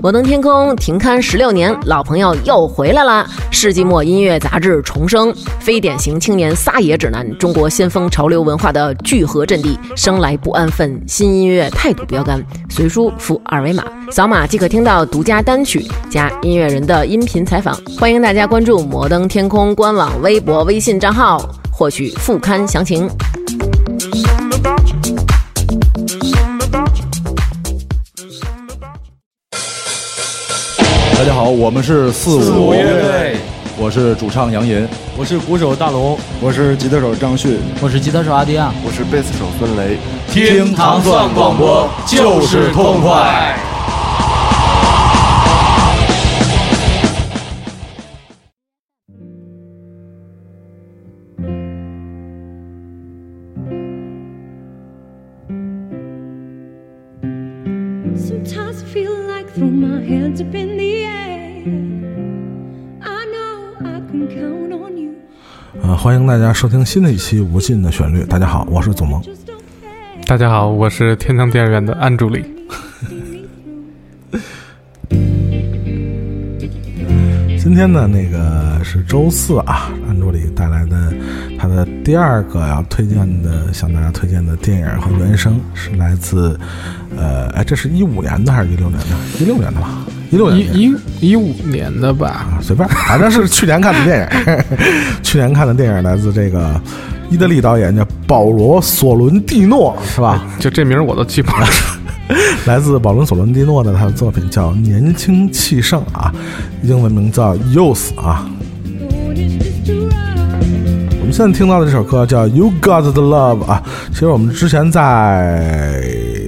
摩登天空停刊十六年，老朋友又回来啦！世纪末音乐杂志重生，非典型青年撒野指南，中国先锋潮流文化的聚合阵地，生来不安分，新音乐态度标杆。随书附二维码，扫码即可听到独家单曲加音乐人的音频采访。欢迎大家关注摩登天空官网、微博、微信账号，获取副刊详情。大家好，我们是四五乐队，我是主唱杨银，我是鼓手大龙，我是吉他手张旭，我是吉他手阿迪亚，我是贝斯手孙雷。听糖蒜广播就是痛快。欢迎大家收听新的一期《无尽的旋律》。大家好，我是祖萌。大家好，我是天堂电影院的安助理。今天呢，那个是周四啊，安助理带来的他的第二个要推荐的，向大家推荐的电影和原声是来自，呃，哎，这是一五年的还是一六年的？一六年的吧。一六年，一一五年的吧，随便，反正是去年看的电影。去年看的电影来自这个意大利导演叫保罗·索伦蒂诺，是吧？就这名我都记不了。来自保罗·索伦蒂诺的他的作品叫《年轻气盛》啊，英文名叫《Youth》啊。我们现在听到的这首歌叫《You Got the Love》啊，其实我们之前在。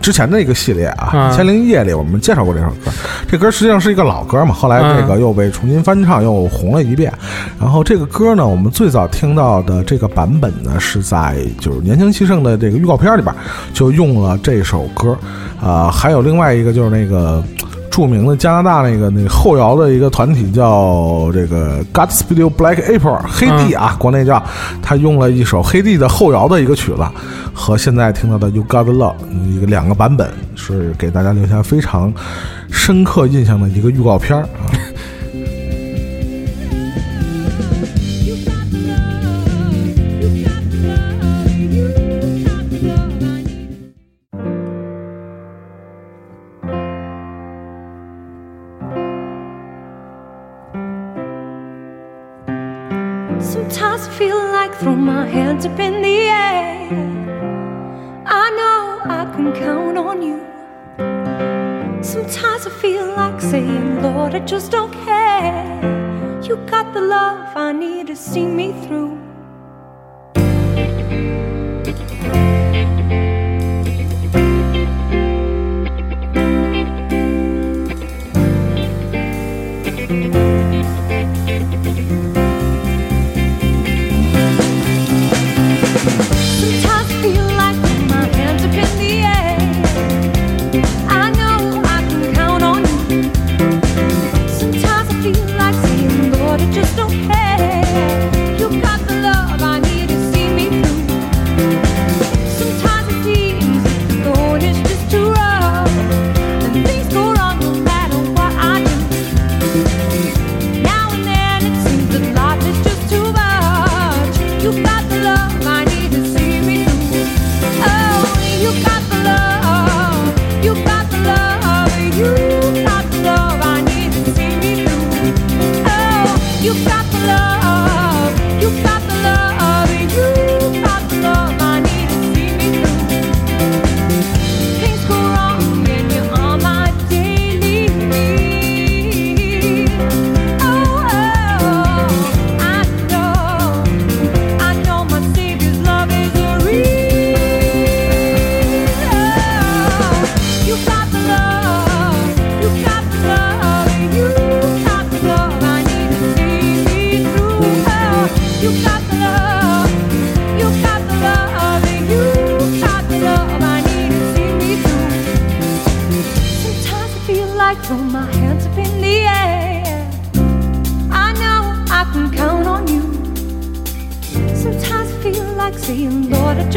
之前的一个系列啊，《千灵夜》里我们介绍过这首歌。这歌实际上是一个老歌嘛，后来这个又被重新翻唱，又红了一遍。然后这个歌呢，我们最早听到的这个版本呢，是在就是《年轻气盛》的这个预告片里边就用了这首歌。啊，还有另外一个就是那个。著名的加拿大那个那个后摇的一个团体叫这个 Godspeed Black April 黑帝啊，国内叫他用了一首黑帝的后摇的一个曲子，和现在听到的 You Got Love 一个两个版本，是给大家留下非常深刻印象的一个预告片啊。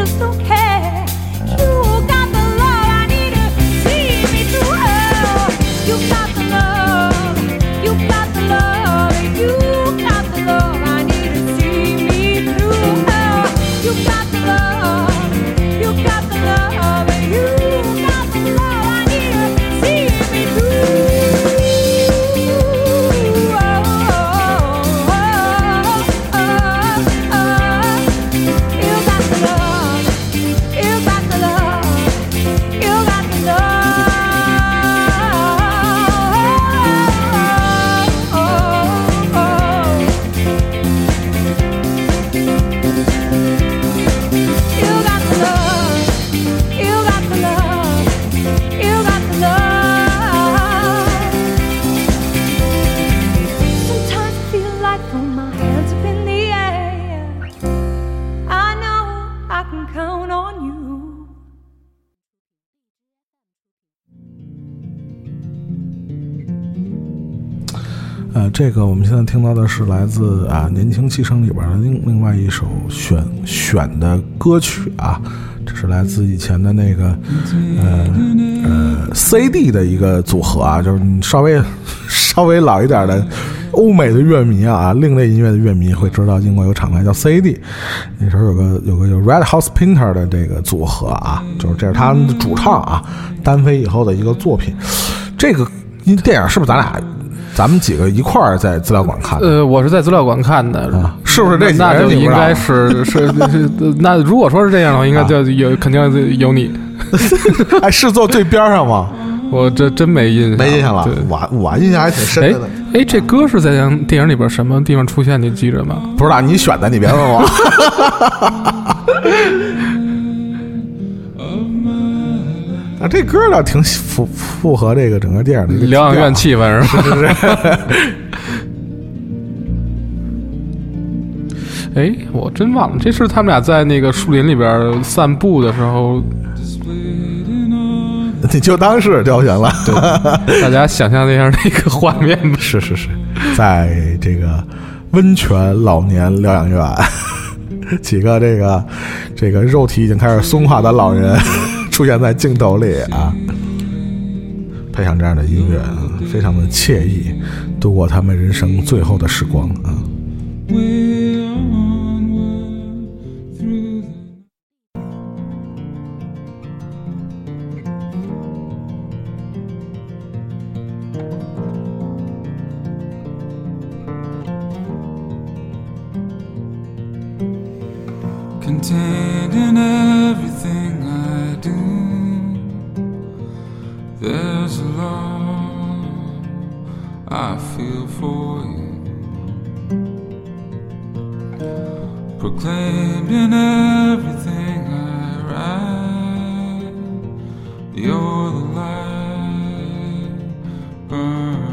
Just don't care. 这个我们现在听到的是来自啊《年轻气盛》里边的另另外一首选选的歌曲啊，这是来自以前的那个呃呃 CD 的一个组合啊，就是你稍微稍微老一点的欧美的乐迷啊，另类音乐的乐迷会知道英国有厂牌叫 CD，那时候有个有个叫 Red House Painter 的这个组合啊，就是这是他们的主唱啊，单飞以后的一个作品。这个因电影是不是咱俩？咱们几个一块儿在资料馆看的。呃，我是在资料馆看的，是不是这？那就应该是是是。那如果说是这样的话，应该就有肯定有你。哎，是坐最边上吗？我这真没印象，没印象了。我我印象还挺深的。哎，这歌是在电影里边什么地方出现？你记着吗？不知道，你选的，你别问我。啊，这歌倒挺符符合这个整个电影的疗养院气氛，是不是？哎，我真忘了，这是他们俩在那个树林里边散步的时候，你就当是调选了。大家想象一下那个画面，是是是，在这个温泉老年疗养院，几个这个这个肉体已经开始松垮的老人。出现在镜头里啊，配上这样的音乐，非常的惬意，度过他们人生最后的时光啊。真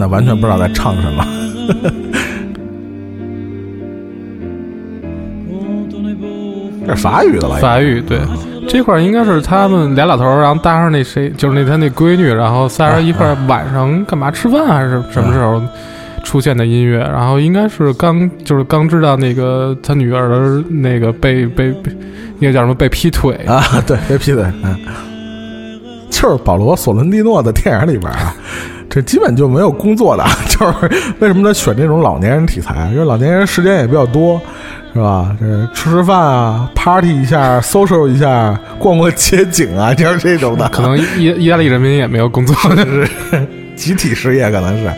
的完全不知道在唱什么。这是法语的吧？法语对，这块儿应该是他们俩老头儿，然后搭上那谁，就是那他那闺女，然后仨人一块儿晚上干嘛吃饭还是什么时候出现的音乐？然后应该是刚就是刚知道那个他女儿那个被被被那个叫什么被劈腿啊？对，被劈腿。嗯，就是保罗·索伦蒂诺的电影里边啊。这基本就没有工作的，就是为什么他选这种老年人题材？因为老年人时间也比较多，是吧？这吃吃饭啊，party 一下，social 一下，逛逛街景啊，就是这种的。可能意意大利人民也没有工作，就是 集体失业，可能是。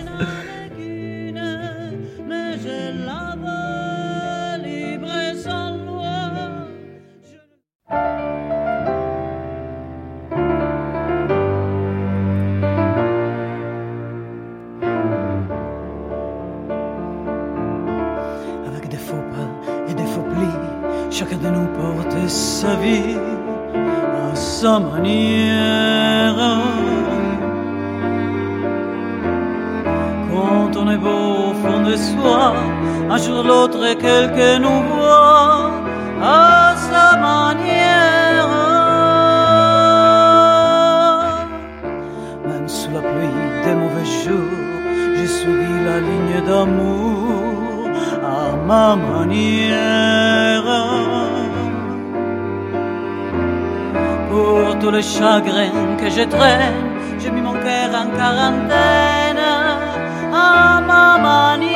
Chagrins que je traîne, j'ai mis mon cœur en quarantaine à ma manière.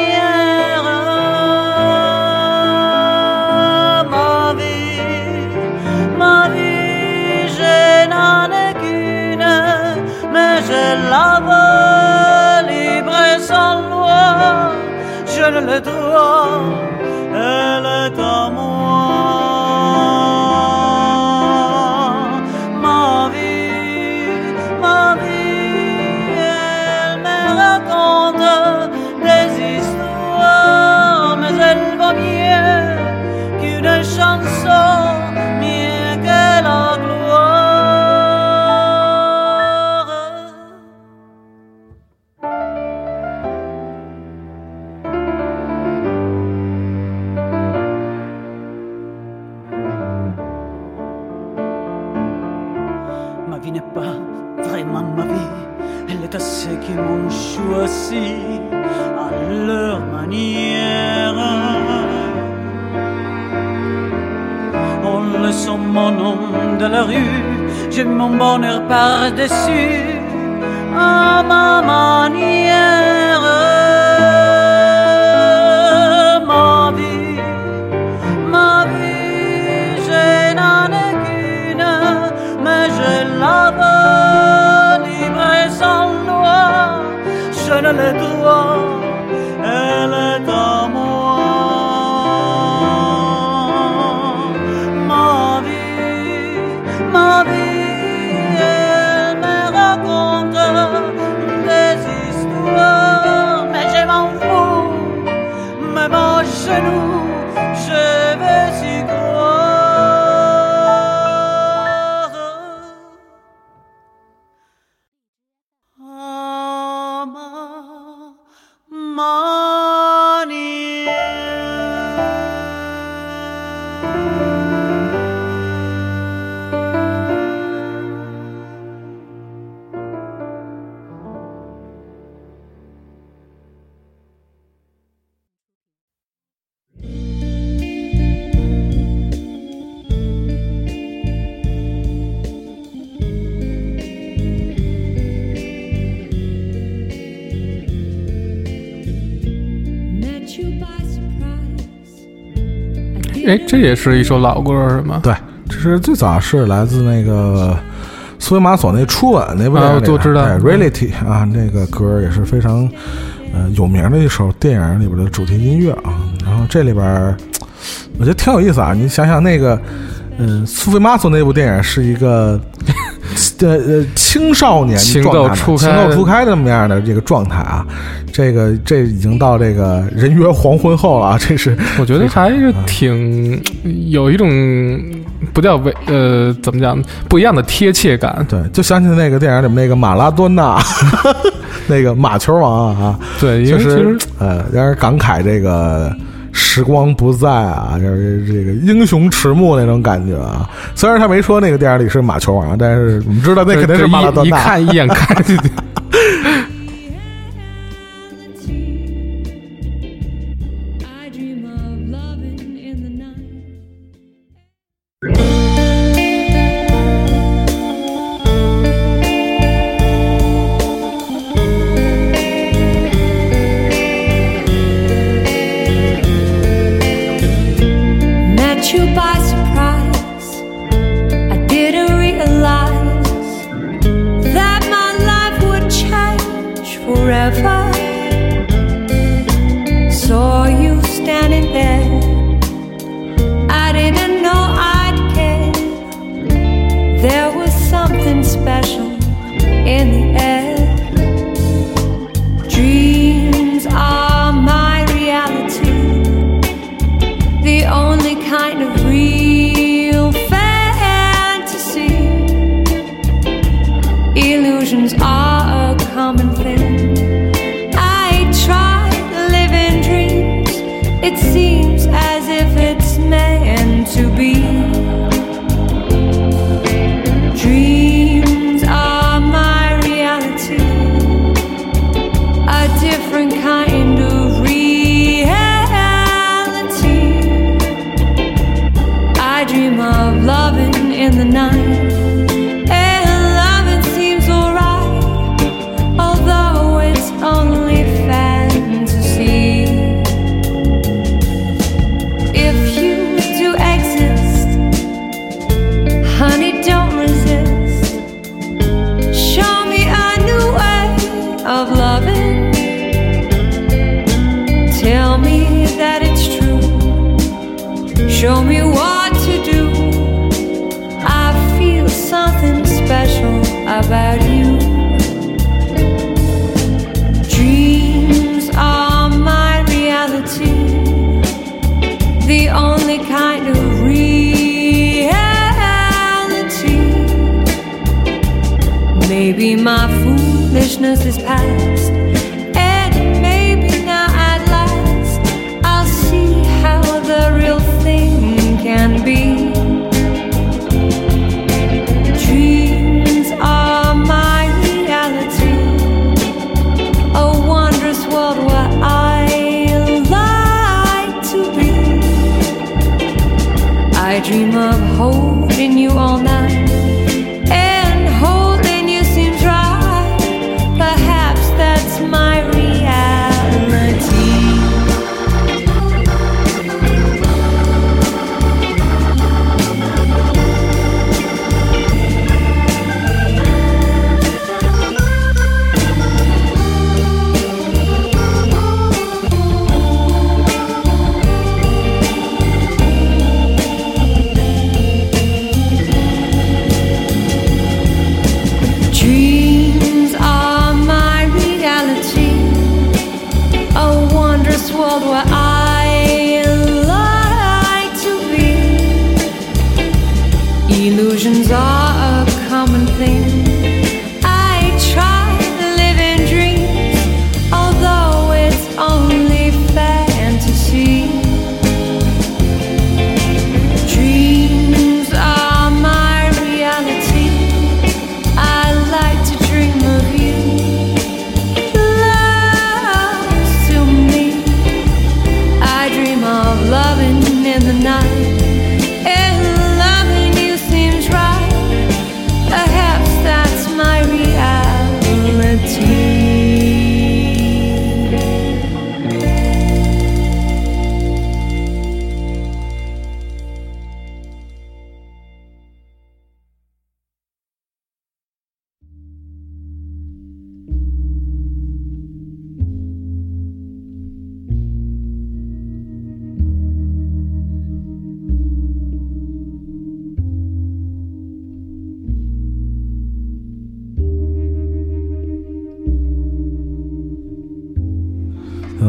je mon bonheur par-dessus. Ah, maman, 哎，这也是一首老歌是吗？对，这是最早是来自那个苏维玛索那《初吻》那部电影都知道对 Reality 啊，那个歌也是非常呃有名的一首电影里边的主题音乐啊。然后这里边我觉得挺有意思啊，你想想那个。嗯，苏菲玛索那部电影是一个呃呃青少年情窦初开。情窦初开的这么样的这个状态啊，这个这已经到这个人约黄昏后了啊，这是我觉得还是挺有一种不叫为呃怎么讲不一样的贴切感。对，就想起那个电影里面那个马拉多纳，那个马球王啊，对，其实呃，让人感慨这个时光不再啊，就是这个英雄迟暮那种感觉啊。虽然他没说那个电影里是马球王，但是我们知道那肯定是马拉多纳。一一看一眼看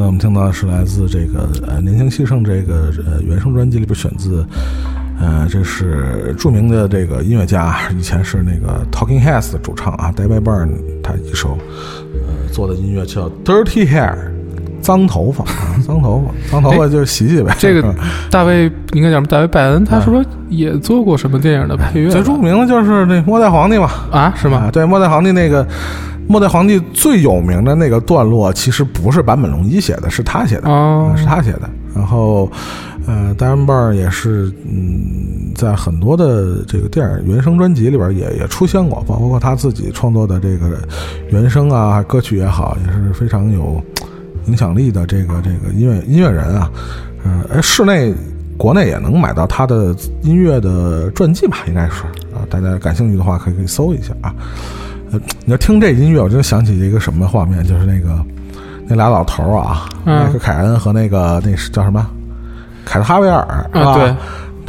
我们听到的是来自这个呃《年轻气盛》这个呃原声专辑里边选自，呃，这是著名的这个音乐家，以前是那个 Talking Heads 的主唱啊，David Byrne，他一首呃做的音乐叫 Dirty Hair，脏头发啊，脏头发，脏头发就是洗洗呗。这个嗯大卫应该叫什么？大卫拜恩，他是不是也做过什么电影的配乐吧？最著名的就是那末代皇帝嘛，啊，是吗啊，？对，末代皇帝那个末代皇帝最有名的那个段落，其实不是坂本龙一写的，是他写的。是他写的。然后，呃，单人棒也是，嗯，在很多的这个电影原声专辑里边也也出现过，包括他自己创作的这个原声啊，歌曲也好，也是非常有影响力的这个这个音乐音乐人啊。嗯、呃，室内国内也能买到他的音乐的传记吧，应该是啊，大家感兴趣的话可以可以搜一下啊。呃，你要听这音乐，我就想起一个什么画面，就是那个那俩老头儿啊，嗯。迈克凯恩和那个那是叫什么？凯特哈维尔啊对，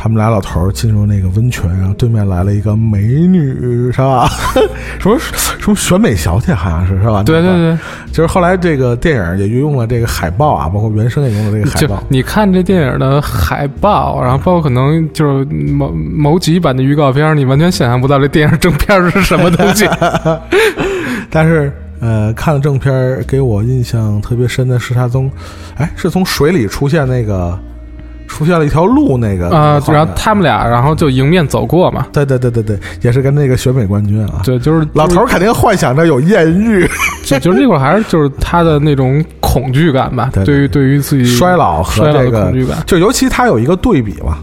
他们俩老头儿进入那个温泉，然后对面来了一个美女，是吧？什么什么选美小姐，好像是是吧？对对对，就是后来这个电影也运用了这个海报啊，包括原声也用了这个海报。你看这电影的海报，然后包括可能就是某某几版的预告片，你完全想象不到这电影正片是什么东西。但是呃，看了正片，给我印象特别深的是他从，哎，是从水里出现那个出现了一条路那个啊，然后他们俩然后就迎面走过嘛，对对对对对，也是跟那个选美冠军啊。对，就是老头儿肯定幻想着有艳遇，就就是那会儿还是就是他的那种恐惧感吧，对于对于自己衰老和这个的恐惧感，就尤其他有一个对比嘛。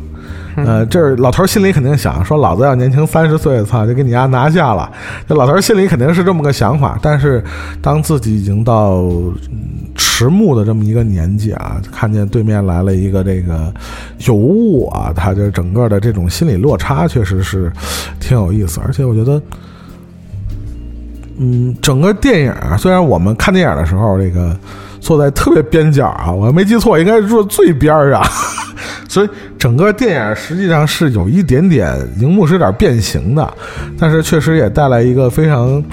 呃，这老头心里肯定想说，老子要年轻三十岁，操，就给你丫拿下了。这老头心里肯定是这么个想法，但是当自己已经到嗯迟暮的这么一个年纪啊，看见对面来了一个这个尤物啊，他这整个的这种心理落差确实是挺有意思，而且我觉得。嗯，整个电影虽然我们看电影的时候，这个坐在特别边角啊，我没记错，应该是坐最边儿上，所以整个电影实际上是有一点点荧幕是有点变形的，但是确实也带来一个非常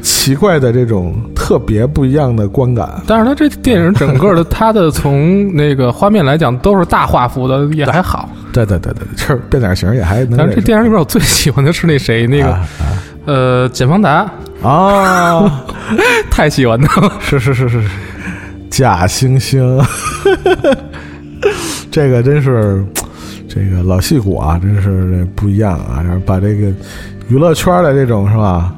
奇怪的这种特别不一样的观感。但是它这电影整个的，它的从那个画面来讲都是大画幅的，也还好。对对对对，就是变点形也还能但是。这电影里边我最喜欢的是那谁，那个啊呃简方达，啊啊，太喜欢他了。是是是是是，假惺惺，这个真是这个老戏骨啊，真是不一样啊！然后把这个娱乐圈的这种是吧，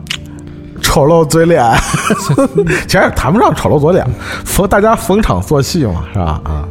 丑陋嘴脸，其实也谈不上丑陋嘴脸，逢大家逢场作戏嘛，是吧？啊。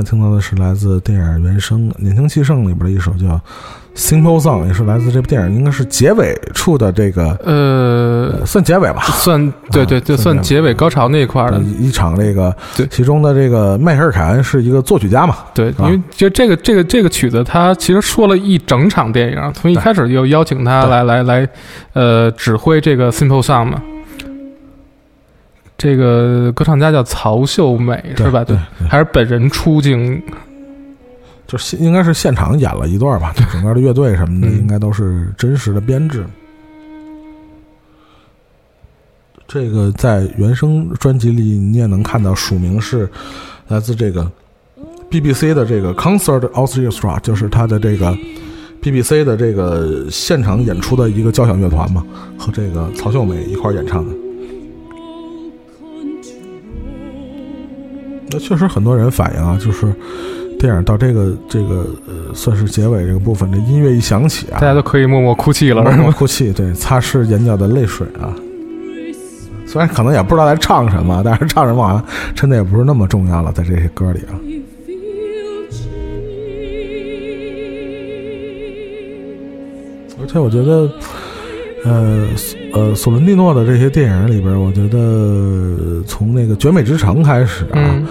在听到的是来自电影原声《年轻气盛》里边的一首叫《Simple Song》，也是来自这部电影应该是结尾处的这个，呃，算结尾吧，算对对就，算结尾。高潮那一块儿的一场这个，对，其中的这个迈克尔凯恩是一个作曲家嘛，对，因为就这个这个这个曲子，他其实说了一整场电影，从一开始就邀请他来来来，呃，指挥这个《Simple Song》嘛。这个歌唱家叫曹秀美是吧？对，还是本人出镜，就是应该是现场演了一段吧。整个的乐队什么的，应该都是真实的编制。这个在原声专辑里，你也能看到署名是来自这个 BBC 的这个 Concert Orchestra，就是他的这个 BBC 的这个现场演出的一个交响乐团嘛，和这个曹秀美一块演唱的。那确实很多人反映啊，就是电影到这个这个呃，算是结尾这个部分，这音乐一响起啊，大家都可以默默哭泣了，默默哭泣，对，擦拭眼角的泪水啊。虽然可能也不知道在唱什么，但是唱什么好像真的也不是那么重要了，在这些歌里啊。而且我觉得，呃呃，索伦蒂诺的这些电影里边，我觉得从那个《绝美之城》开始啊，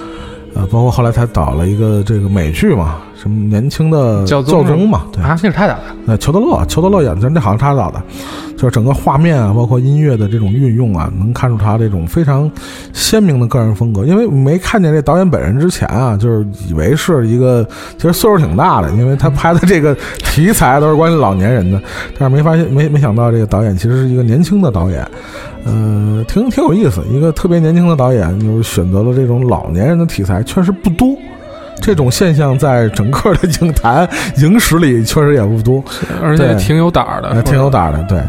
呃，包括后来他导了一个这个美剧嘛，什么年轻的教宗嘛，对啊，那是他导的，呃裘德勒，裘德勒演的，那好像他导的。就是整个画面啊，包括音乐的这种运用啊，能看出他这种非常鲜明的个人风格。因为没看见这导演本人之前啊，就是以为是一个其实岁数挺大的，因为他拍的这个题材都是关于老年人的。但是没发现，没没想到这个导演其实是一个年轻的导演，呃，挺挺有意思。一个特别年轻的导演，就是选择了这种老年人的题材，确实不多。这种现象在整个的影坛影史里确实也不多，而且挺有胆儿的，挺有胆儿的，对。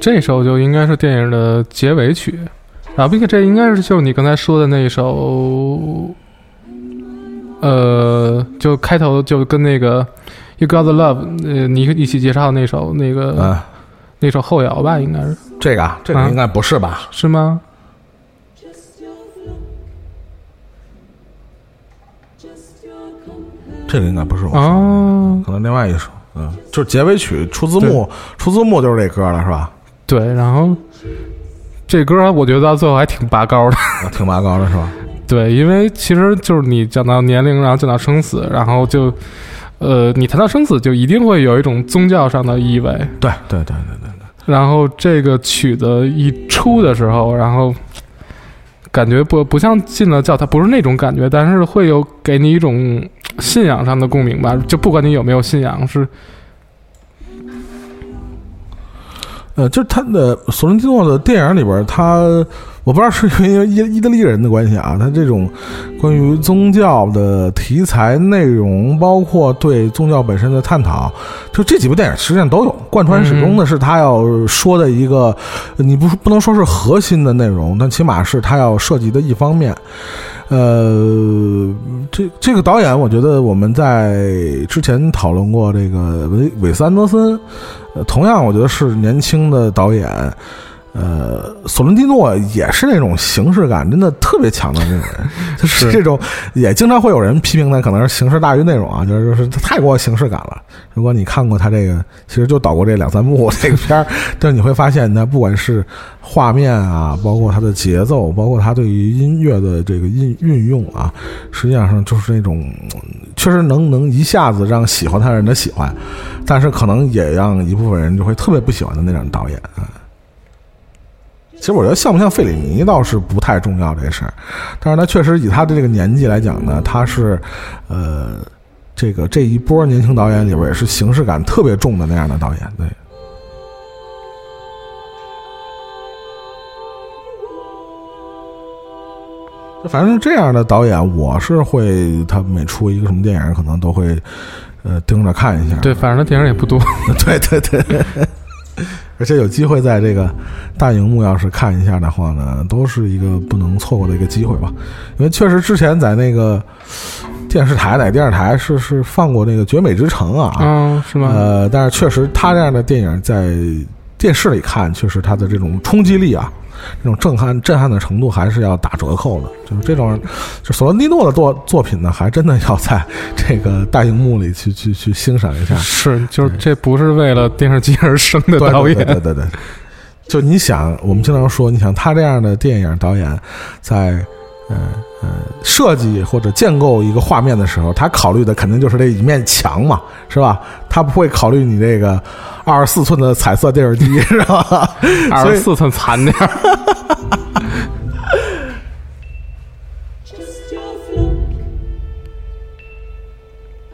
这首就应该是电影的结尾曲，然后并且这应该是就是你刚才说的那一首，呃，就开头就跟那个《You Got the Love》呃，你一起介绍那首那个、啊，那首后摇吧，应该是。这个啊，这个啊。应该不是吧？是吗？这个应该不是我说的，哦，可能另外一首，嗯，就是结尾曲出字幕，出字幕就是这歌了，是吧？对，然后这歌我觉得到最后还挺拔高的。啊挺拔高的是吧？对，因为其实就是你讲到年龄，然后讲到生死，然后就，呃，你谈到生死，就一定会有一种宗教上的意味。对对对对对对，然后这个曲子一出的时候，然后感觉不不像进了教堂，不是那种感觉，但是会有给你一种信仰上的共鸣吧。就不管你有没有信仰，是呃，就是他的索伦蒂诺的电影里边，他我不知道是因为意意大利人的关系啊，他这种关于宗教的题材内容，包括对宗教本身的探讨，就这几部电影实际上都有贯穿始终的是他要说的一个，你不不能说是核心的内容，但起码是他要涉及的一方面。呃，这这个导演，我觉得我们在之前讨论过这个韦韦斯安德森，同样我觉得是年轻的导演。呃，索伦蒂诺也是那种形式感真的特别强的那种人，就是这种也经常会有人批评他可能是形式大于内容啊，就是就是他太过形式感了。如果你看过他这个，其实就导过这两三部 这个片儿，但是你会发现他不管是画面啊，包括他的节奏，包括他对于音乐的这个运运用啊，实际上就是那种嗯确实能能一下子让喜欢他的人的喜欢，但是可能也让一部分人就会特别不喜欢的那种导演啊。其实我觉得像不像费里尼倒是不太重要这事儿，但是他确实以他的这个年纪来讲呢，他是，呃，这个这一波年轻导演里边也是形式感特别重的那样的导演，对。就反正这样的导演，我是会他每出一个什么电影，可能都会，呃，盯着看一下。对，反正他电影也不多。对 对对，而且有机会在这个大荧幕要是看一下的话呢，都是一个不能错过的一个机会吧。因为确实之前在那个电视台哪电视台是是放过那个《绝美之城》啊，嗯，是吗？呃，但是确实他这样的电影在电视里看，确实他的这种冲击力啊。这种震撼震撼的程度还是要打折扣的，就是这种，就索伦蒂诺的作作品呢，还真的要在这个大荧幕里去去去欣赏一下。是，就是这不是为了电视机而生的对导演。对对对对对，就你想，我们经常说，你想他这样的电影导演，在呃呃设计或者建构一个画面的时候，他考虑的肯定就是这一面墙嘛，是吧？他不会考虑你这个二十四寸的彩色电视机，是吧？二十四寸残点儿。Just your look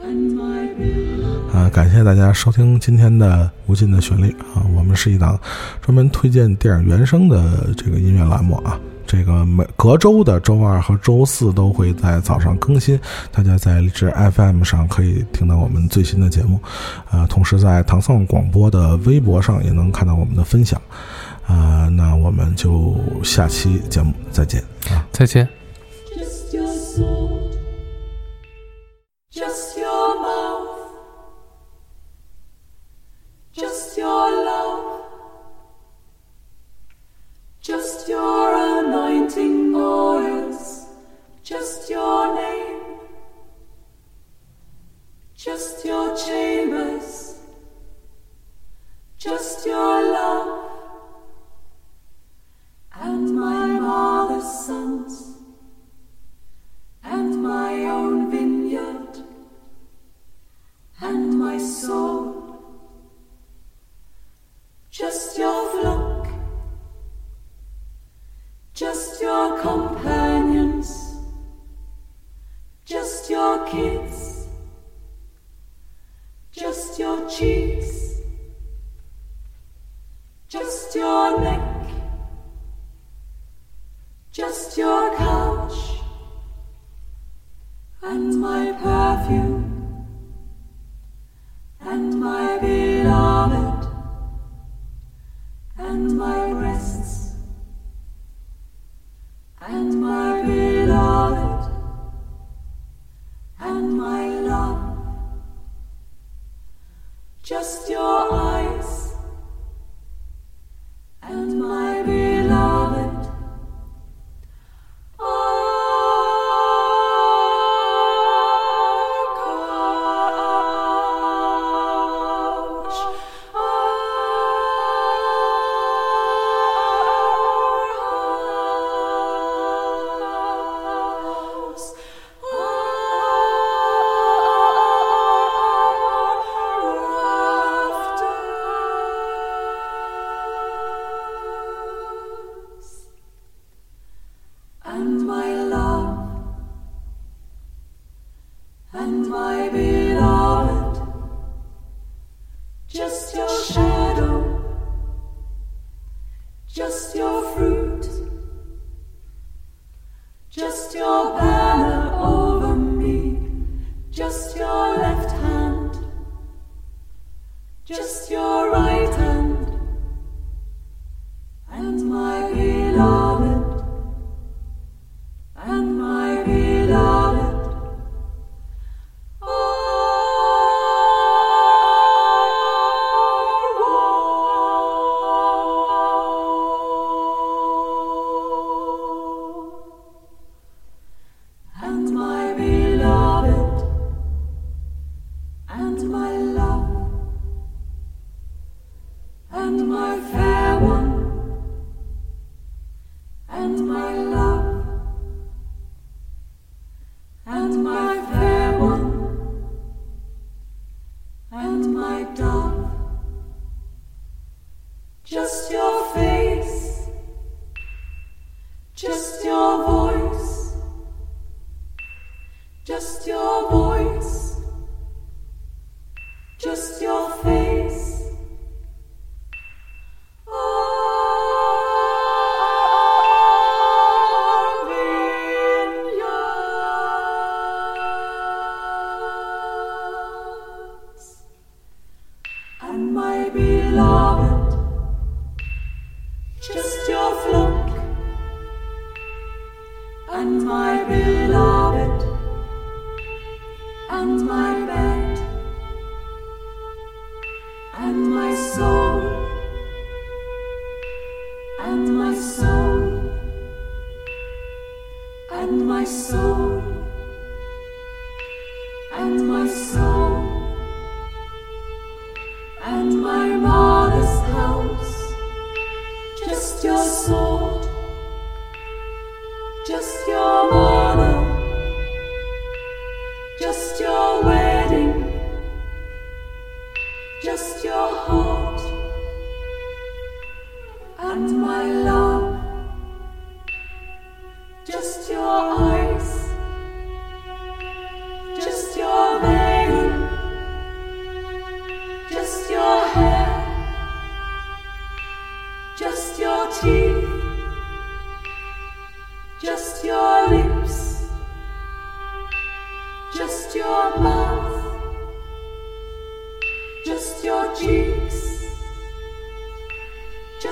and my being. 啊，感谢大家收听今天的《无尽的旋律》啊，我们是一档专门推荐电影原声的这个音乐栏目啊。这个每隔周的周二和周四都会在早上更新，大家在荔枝 FM 上可以听到我们最新的节目，呃，同时在唐宋广播的微博上也能看到我们的分享，啊，那我们就下期节目再见啊。再见。Just your anointing oils, just your name, just your chambers, just your love, and my mother's sons. And my own vineyard. And my soul. Just your flock, just your companions, just your kids, just your cheeks, just your neck, just your couch. And my perfume. And my beloved. And my and my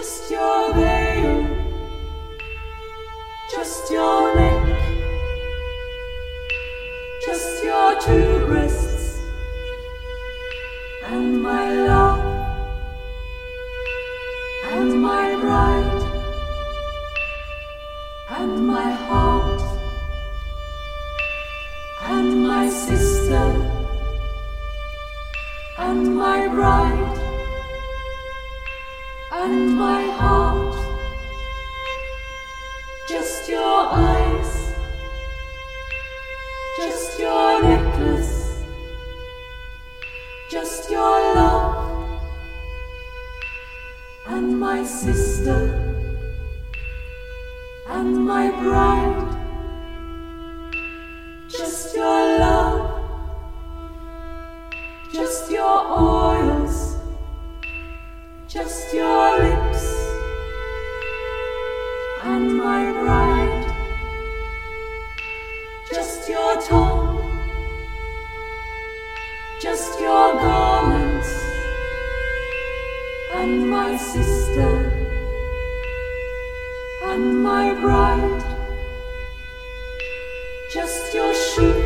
Just your right. Just your sheep.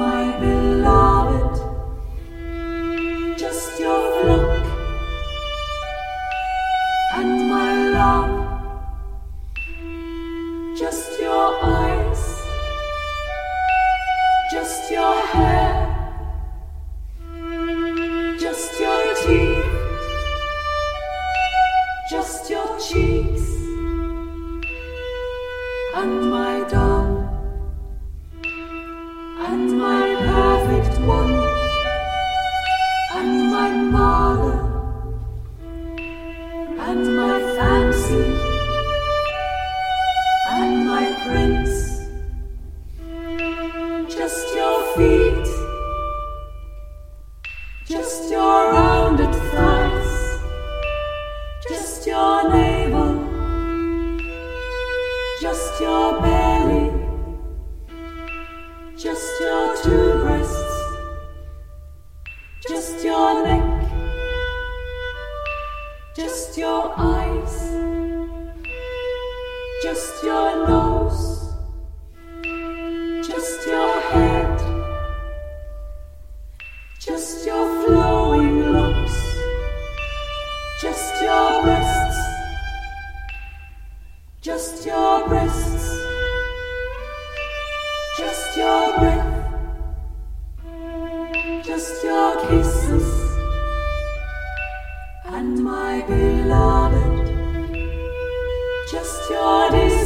My beloved. Just your flock your ist